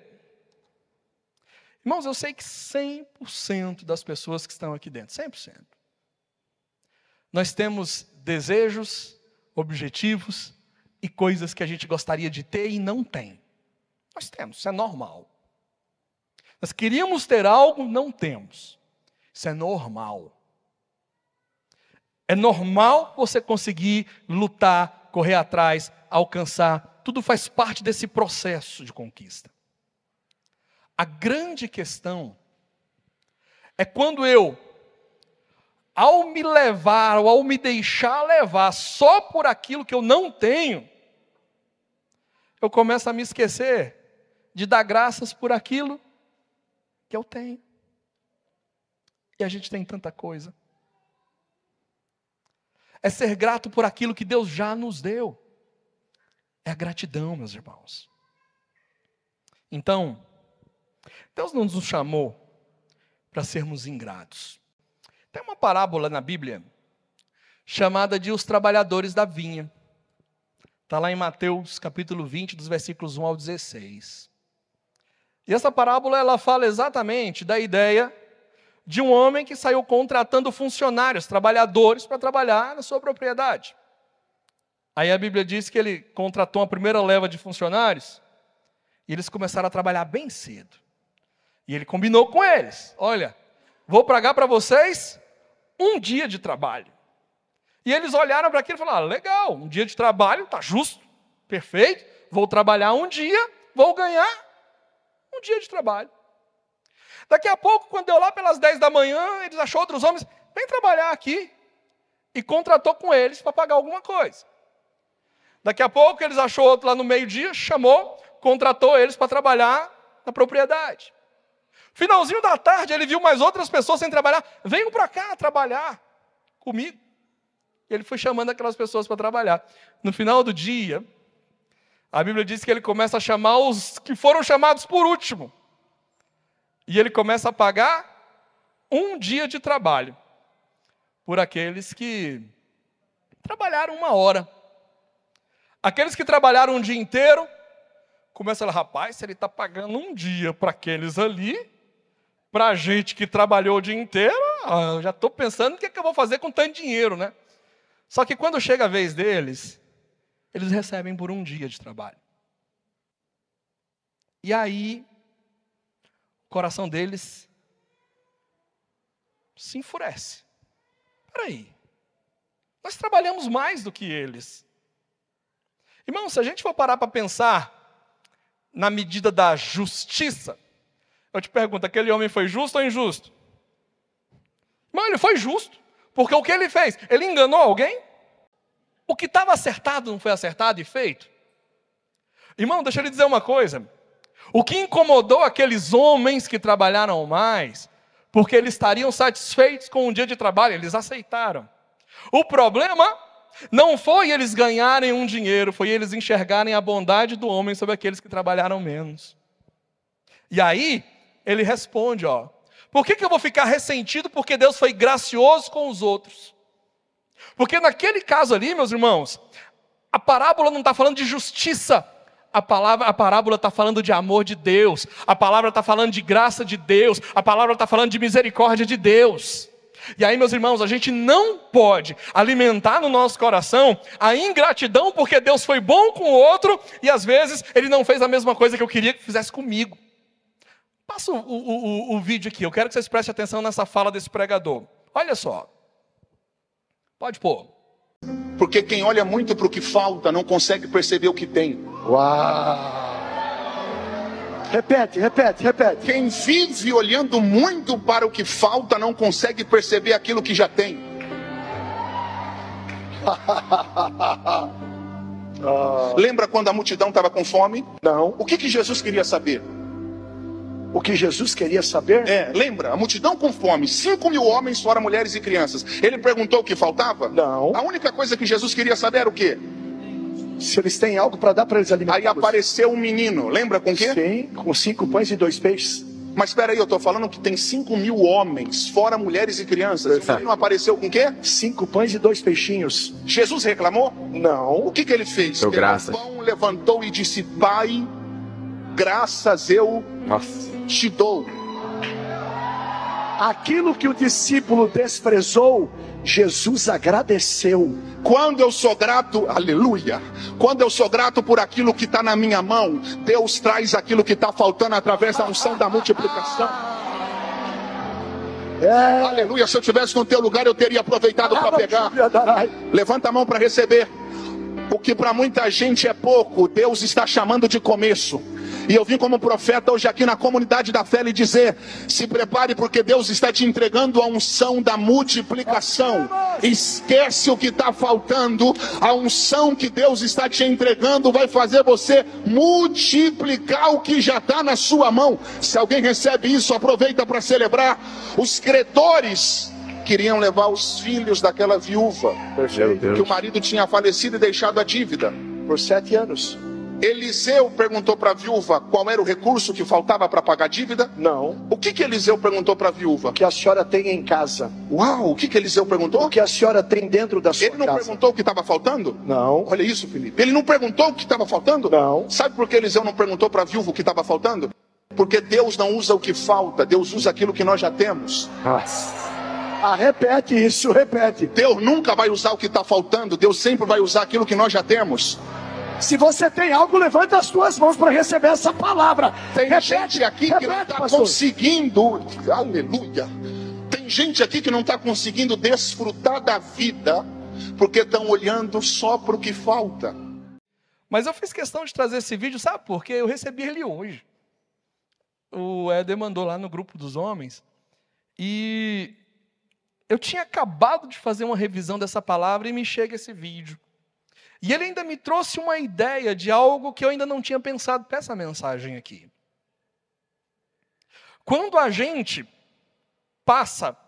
irmãos, eu sei que 100% das pessoas que estão aqui dentro, 100%, nós temos desejos, objetivos e coisas que a gente gostaria de ter e não tem. Nós temos, isso é normal. Nós queríamos ter algo, não temos. Isso é normal. É normal você conseguir lutar, correr atrás, alcançar. Tudo faz parte desse processo de conquista. A grande questão é quando eu ao me levar ou ao me deixar levar só por aquilo que eu não tenho, eu começo a me esquecer de dar graças por aquilo que eu tenho. E a gente tem tanta coisa. É ser grato por aquilo que Deus já nos deu. É a gratidão, meus irmãos. Então, Deus não nos chamou para sermos ingratos. Tem uma parábola na Bíblia chamada de os trabalhadores da vinha. Está lá em Mateus capítulo 20, dos versículos 1 ao 16. E essa parábola ela fala exatamente da ideia de um homem que saiu contratando funcionários, trabalhadores, para trabalhar na sua propriedade. Aí a Bíblia diz que ele contratou uma primeira leva de funcionários e eles começaram a trabalhar bem cedo. E ele combinou com eles: olha, vou pagar para vocês um dia de trabalho. E eles olharam para aquilo e falaram: ah, legal, um dia de trabalho, está justo, perfeito, vou trabalhar um dia, vou ganhar um dia de trabalho. Daqui a pouco, quando deu lá pelas 10 da manhã, eles achou outros homens, vem trabalhar aqui. E contratou com eles para pagar alguma coisa. Daqui a pouco, eles achou outro lá no meio-dia, chamou, contratou eles para trabalhar na propriedade. Finalzinho da tarde, ele viu mais outras pessoas sem trabalhar. Venham para cá trabalhar comigo. E ele foi chamando aquelas pessoas para trabalhar. No final do dia, a Bíblia diz que ele começa a chamar os que foram chamados por último. E ele começa a pagar um dia de trabalho. por aqueles que trabalharam uma hora. Aqueles que trabalharam um dia inteiro, começa a falar, rapaz, se ele está pagando um dia para aqueles ali, para a gente que trabalhou o dia inteiro, eu já estou pensando o que, é que eu vou fazer com tanto dinheiro, né? Só que quando chega a vez deles, eles recebem por um dia de trabalho. E aí, o coração deles se enfurece. Peraí, nós trabalhamos mais do que eles. Irmão, se a gente for parar para pensar na medida da justiça, eu te pergunto, aquele homem foi justo ou injusto? Irmão, ele foi justo. Porque o que ele fez? Ele enganou alguém? O que estava acertado não foi acertado e feito? Irmão, deixa eu lhe dizer uma coisa. O que incomodou aqueles homens que trabalharam mais, porque eles estariam satisfeitos com um dia de trabalho, eles aceitaram. O problema não foi eles ganharem um dinheiro, foi eles enxergarem a bondade do homem sobre aqueles que trabalharam menos. E aí, ele responde: ó, por que, que eu vou ficar ressentido porque Deus foi gracioso com os outros? Porque naquele caso ali, meus irmãos, a parábola não está falando de justiça, a, palavra, a parábola está falando de amor de Deus, a palavra está falando de graça de Deus, a palavra está falando de misericórdia de Deus. E aí, meus irmãos, a gente não pode alimentar no nosso coração a ingratidão porque Deus foi bom com o outro e às vezes ele não fez a mesma coisa que eu queria que fizesse comigo. Passa o, o, o, o vídeo aqui, eu quero que vocês prestem atenção nessa fala desse pregador. Olha só. Pode pôr. Porque quem olha muito para o que falta não consegue perceber o que tem. Uau! Repete, repete, repete. Quem vive olhando muito para o que falta não consegue perceber aquilo que já tem. [laughs] Lembra quando a multidão estava com fome? Não. O que, que Jesus queria saber? O que Jesus queria saber? É, lembra? A multidão com fome, 5 mil homens, fora mulheres e crianças. Ele perguntou o que faltava? Não. A única coisa que Jesus queria saber era o quê? Se eles têm algo para dar para eles alimentar. Aí apareceu um menino, lembra com quê? Sim, com cinco pães e dois peixes. Mas espera aí, eu estou falando que tem 5 mil homens, fora mulheres e crianças. O menino apareceu com quê? Cinco pães e dois peixinhos. Jesus reclamou? Não. O que, que ele fez? Deu graças. o pão, levantou e disse: Pai, graças eu Nossa. Te dou. Aquilo que o discípulo desprezou, Jesus agradeceu. Quando eu sou grato, aleluia. Quando eu sou grato por aquilo que está na minha mão, Deus traz aquilo que está faltando através da unção da multiplicação. É. Aleluia. Se eu tivesse no teu lugar, eu teria aproveitado para pegar. Levanta a mão para receber. O que para muita gente é pouco, Deus está chamando de começo. E eu vim como profeta hoje aqui na comunidade da fé lhe dizer: se prepare, porque Deus está te entregando a unção da multiplicação. Esquece o que está faltando, a unção que Deus está te entregando vai fazer você multiplicar o que já está na sua mão. Se alguém recebe isso, aproveita para celebrar. Os credores queriam levar os filhos daquela viúva, que o marido tinha falecido e deixado a dívida. Por sete anos. Eliseu perguntou para a viúva qual era o recurso que faltava para pagar a dívida. Não. O que, que Eliseu perguntou para a viúva? O que a senhora tem em casa? Uau, o que, que Eliseu perguntou? O que a senhora tem dentro da sua Ele não casa? perguntou o que estava faltando? Não. Olha isso, Felipe. Ele não perguntou o que estava faltando? Não. Sabe por que Eliseu não perguntou para a viúva o que estava faltando? Porque Deus não usa o que falta, Deus usa aquilo que nós já temos. Nossa. Ah, repete isso, repete. Deus nunca vai usar o que está faltando, Deus sempre vai usar aquilo que nós já temos. Se você tem algo, levanta as suas mãos para receber essa palavra. Tem repete, gente aqui que não repete, está conseguindo, aleluia. Tem gente aqui que não está conseguindo desfrutar da vida, porque estão olhando só para o que falta. Mas eu fiz questão de trazer esse vídeo, sabe por quê? Eu recebi ele hoje. O Éder mandou lá no grupo dos homens. E eu tinha acabado de fazer uma revisão dessa palavra e me chega esse vídeo. E ele ainda me trouxe uma ideia de algo que eu ainda não tinha pensado para essa mensagem aqui. Quando a gente passa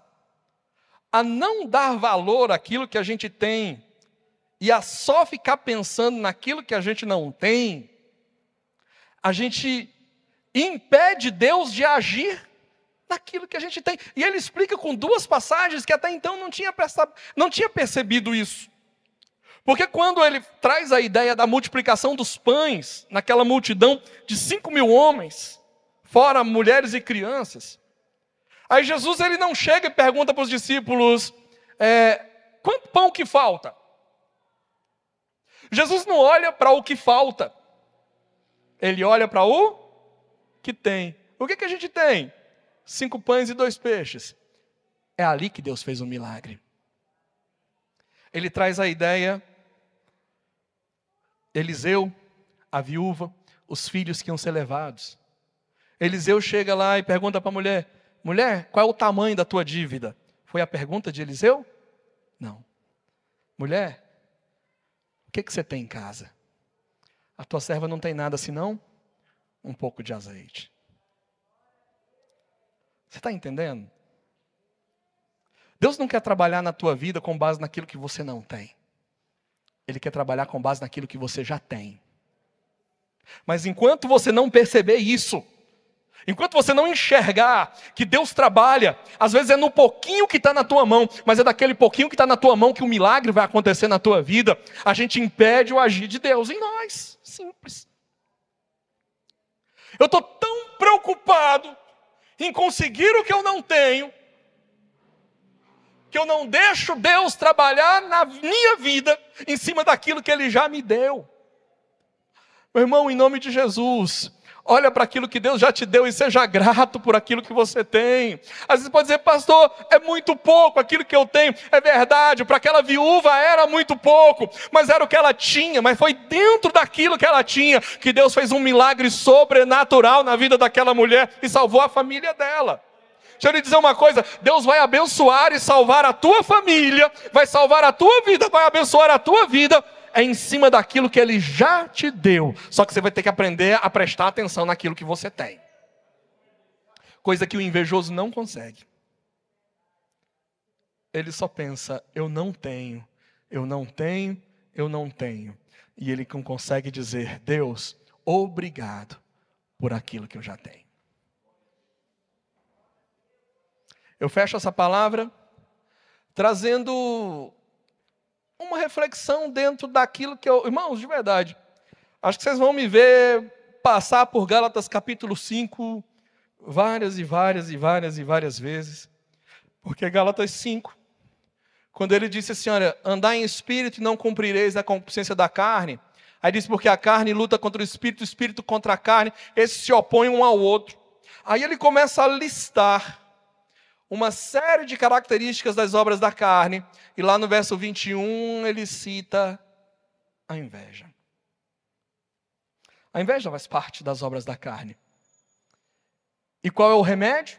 a não dar valor àquilo que a gente tem e a só ficar pensando naquilo que a gente não tem, a gente impede Deus de agir naquilo que a gente tem. E ele explica com duas passagens que até então não tinha, não tinha percebido isso. Porque quando ele traz a ideia da multiplicação dos pães, naquela multidão de cinco mil homens, fora mulheres e crianças, aí Jesus ele não chega e pergunta para os discípulos: é, quanto pão que falta? Jesus não olha para o que falta, ele olha para o que tem. O que, que a gente tem? Cinco pães e dois peixes. É ali que Deus fez um milagre. Ele traz a ideia Eliseu, a viúva, os filhos que iam ser levados. Eliseu chega lá e pergunta para a mulher: Mulher, qual é o tamanho da tua dívida? Foi a pergunta de Eliseu? Não. Mulher, o que, que você tem em casa? A tua serva não tem nada senão um pouco de azeite. Você está entendendo? Deus não quer trabalhar na tua vida com base naquilo que você não tem. Ele quer trabalhar com base naquilo que você já tem. Mas enquanto você não perceber isso, enquanto você não enxergar que Deus trabalha, às vezes é no pouquinho que está na tua mão, mas é daquele pouquinho que está na tua mão que o milagre vai acontecer na tua vida, a gente impede o agir de Deus em nós. Simples. Eu estou tão preocupado em conseguir o que eu não tenho, que eu não deixo Deus trabalhar na minha vida em cima daquilo que Ele já me deu. Meu irmão, em nome de Jesus, olha para aquilo que Deus já te deu e seja grato por aquilo que você tem. Às vezes pode dizer, pastor, é muito pouco aquilo que eu tenho. É verdade, para aquela viúva era muito pouco, mas era o que ela tinha, mas foi dentro daquilo que ela tinha que Deus fez um milagre sobrenatural na vida daquela mulher e salvou a família dela. Deixa eu lhe dizer uma coisa: Deus vai abençoar e salvar a tua família, vai salvar a tua vida, vai abençoar a tua vida, é em cima daquilo que Ele já te deu. Só que você vai ter que aprender a prestar atenção naquilo que você tem. Coisa que o invejoso não consegue. Ele só pensa: eu não tenho, eu não tenho, eu não tenho. E ele não consegue dizer: Deus, obrigado por aquilo que eu já tenho. Eu fecho essa palavra trazendo uma reflexão dentro daquilo que eu. Irmãos, de verdade, acho que vocês vão me ver passar por Gálatas capítulo 5 várias e várias e várias e várias vezes. Porque Gálatas 5, quando ele disse assim: olha, andar em espírito e não cumprireis a consciência da carne. Aí diz: porque a carne luta contra o espírito, o espírito contra a carne, esses se opõem um ao outro. Aí ele começa a listar uma série de características das obras da carne, e lá no verso 21 ele cita a inveja. A inveja faz parte das obras da carne. E qual é o remédio?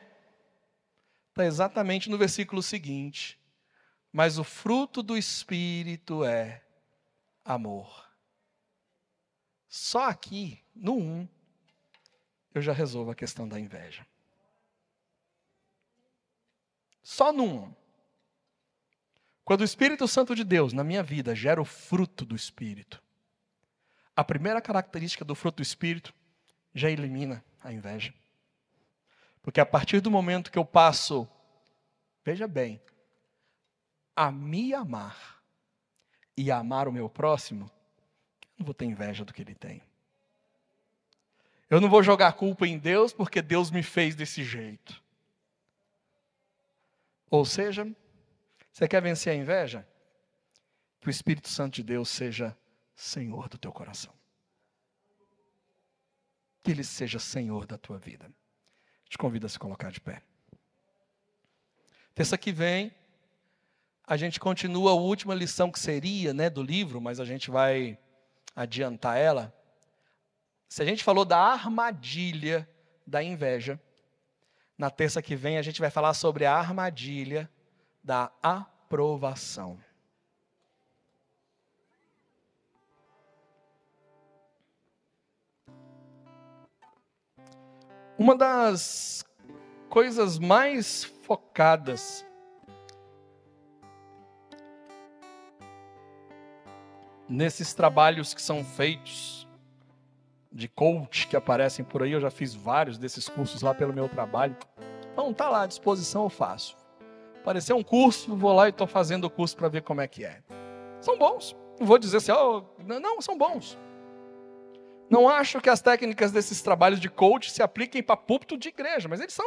Está exatamente no versículo seguinte. Mas o fruto do Espírito é amor. Só aqui, no 1, eu já resolvo a questão da inveja. Só num. Quando o Espírito Santo de Deus na minha vida gera o fruto do Espírito, a primeira característica do fruto do Espírito já elimina a inveja. Porque a partir do momento que eu passo, veja bem, a me amar e amar o meu próximo, eu não vou ter inveja do que ele tem. Eu não vou jogar culpa em Deus porque Deus me fez desse jeito. Ou seja, você quer vencer a inveja? Que o Espírito Santo de Deus seja Senhor do teu coração. Que Ele seja Senhor da tua vida. Te convido a se colocar de pé. Terça que vem, a gente continua a última lição que seria né, do livro, mas a gente vai adiantar ela. Se a gente falou da armadilha da inveja, na terça que vem a gente vai falar sobre a armadilha da aprovação. Uma das coisas mais focadas nesses trabalhos que são feitos de coach que aparecem por aí. Eu já fiz vários desses cursos lá pelo meu trabalho. Então tá lá à disposição, eu faço. Apareceu um curso, vou lá e estou fazendo o curso para ver como é que é. São bons. Não vou dizer assim, oh, não, são bons. Não acho que as técnicas desses trabalhos de coach se apliquem para púlpito de igreja, mas eles são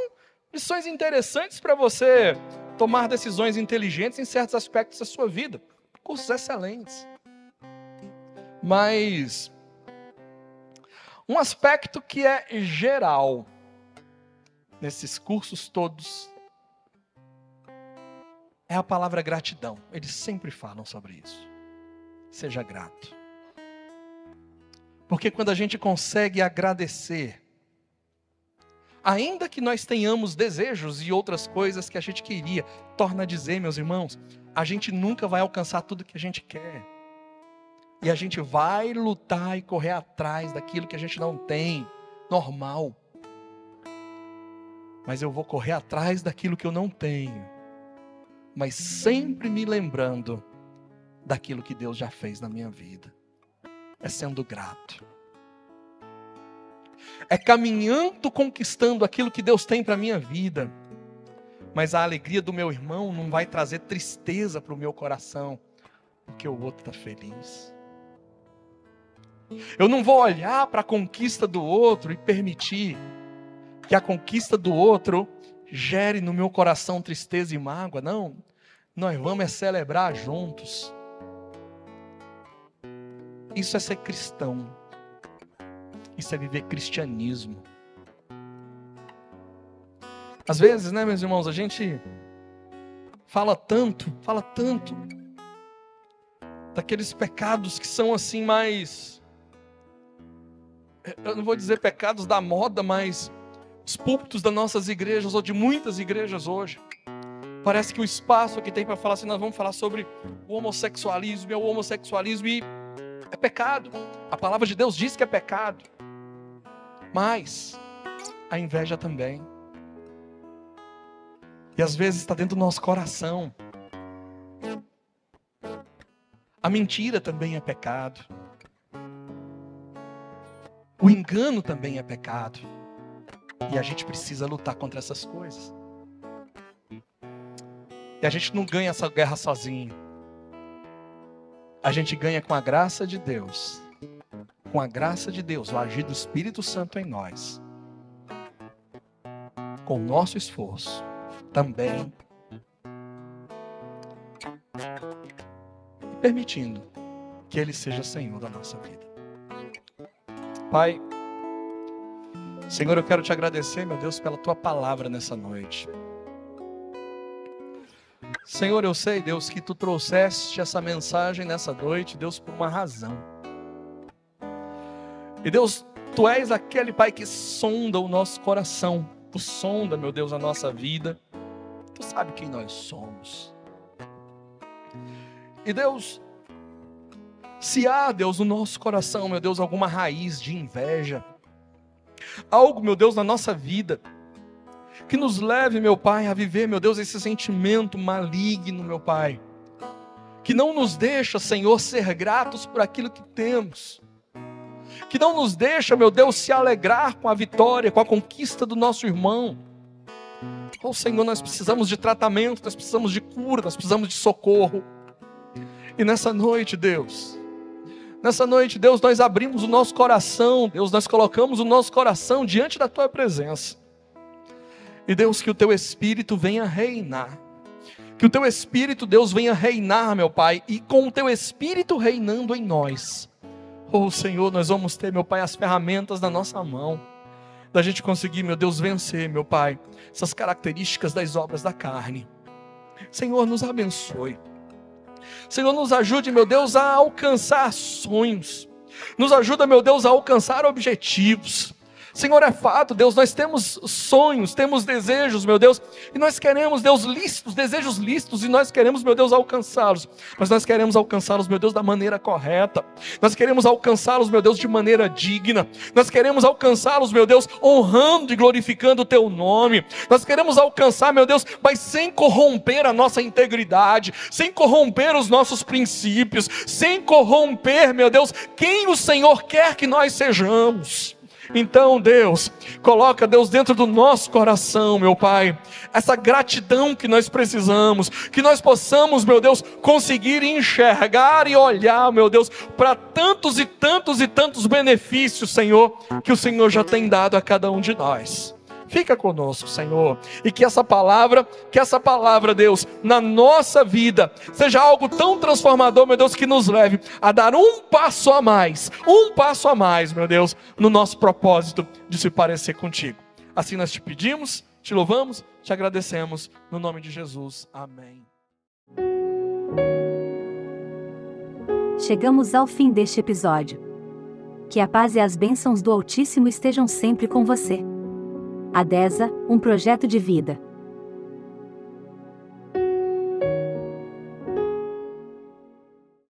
lições interessantes para você tomar decisões inteligentes em certos aspectos da sua vida. Cursos excelentes. Mas um aspecto que é geral nesses cursos todos é a palavra gratidão. Eles sempre falam sobre isso. Seja grato. Porque quando a gente consegue agradecer, ainda que nós tenhamos desejos e outras coisas que a gente queria, torna a dizer, meus irmãos, a gente nunca vai alcançar tudo que a gente quer. E a gente vai lutar e correr atrás daquilo que a gente não tem, normal. Mas eu vou correr atrás daquilo que eu não tenho, mas sempre me lembrando daquilo que Deus já fez na minha vida. É sendo grato. É caminhando, conquistando aquilo que Deus tem para a minha vida. Mas a alegria do meu irmão não vai trazer tristeza para o meu coração, porque o outro está feliz. Eu não vou olhar para a conquista do outro e permitir que a conquista do outro gere no meu coração tristeza e mágoa. Não. Nós vamos é celebrar juntos. Isso é ser cristão. Isso é viver cristianismo. Às vezes, né, meus irmãos, a gente fala tanto, fala tanto daqueles pecados que são assim mais eu não vou dizer pecados da moda, mas os púlpitos das nossas igrejas ou de muitas igrejas hoje Parece que o espaço que tem para falar assim, nós vamos falar sobre o homossexualismo, é o homossexualismo e é pecado. A palavra de Deus diz que é pecado. Mas a inveja também. E às vezes está dentro do nosso coração. A mentira também é pecado. O engano também é pecado. E a gente precisa lutar contra essas coisas. E a gente não ganha essa guerra sozinho. A gente ganha com a graça de Deus. Com a graça de Deus, o agir do Espírito Santo em nós. Com o nosso esforço. Também. Permitindo que Ele seja Senhor da nossa vida. Pai, Senhor, eu quero te agradecer, meu Deus, pela tua palavra nessa noite. Senhor, eu sei, Deus, que tu trouxeste essa mensagem nessa noite, Deus, por uma razão. E Deus, tu és aquele Pai que sonda o nosso coração, tu sonda, meu Deus, a nossa vida. Tu sabe quem nós somos. E Deus, se há, Deus, no nosso coração, meu Deus, alguma raiz de inveja, algo, meu Deus, na nossa vida, que nos leve, meu Pai, a viver, meu Deus, esse sentimento maligno, meu Pai. Que não nos deixa, Senhor, ser gratos por aquilo que temos. Que não nos deixa, meu Deus, se alegrar com a vitória, com a conquista do nosso irmão. Oh, Senhor, nós precisamos de tratamento, nós precisamos de cura, nós precisamos de socorro. E nessa noite, Deus, nessa noite, Deus, nós abrimos o nosso coração, Deus, nós colocamos o nosso coração diante da tua presença. E Deus, que o teu espírito venha reinar. Que o teu espírito, Deus, venha reinar, meu Pai, e com o teu espírito reinando em nós. Oh, Senhor, nós vamos ter, meu Pai, as ferramentas na nossa mão. Da gente conseguir, meu Deus, vencer, meu Pai, essas características das obras da carne. Senhor, nos abençoe. Senhor, nos ajude, meu Deus, a alcançar sonhos. Nos ajuda, meu Deus, a alcançar objetivos. Senhor, é fato, Deus, nós temos sonhos, temos desejos, meu Deus, e nós queremos, Deus, listos, desejos listos, e nós queremos, meu Deus, alcançá-los. Mas nós queremos alcançá-los, meu Deus, da maneira correta. Nós queremos alcançá-los, meu Deus, de maneira digna. Nós queremos alcançá-los, meu Deus, honrando e glorificando o teu nome. Nós queremos alcançar, meu Deus, mas sem corromper a nossa integridade, sem corromper os nossos princípios, sem corromper, meu Deus, quem o Senhor quer que nós sejamos. Então, Deus, coloca, Deus, dentro do nosso coração, meu Pai, essa gratidão que nós precisamos, que nós possamos, meu Deus, conseguir enxergar e olhar, meu Deus, para tantos e tantos e tantos benefícios, Senhor, que o Senhor já tem dado a cada um de nós. Fica conosco, Senhor. E que essa palavra, que essa palavra, Deus, na nossa vida, seja algo tão transformador, meu Deus, que nos leve a dar um passo a mais, um passo a mais, meu Deus, no nosso propósito de se parecer contigo. Assim nós te pedimos, te louvamos, te agradecemos, no nome de Jesus. Amém. Chegamos ao fim deste episódio. Que a paz e as bênçãos do Altíssimo estejam sempre com você. A DESA, um projeto de vida.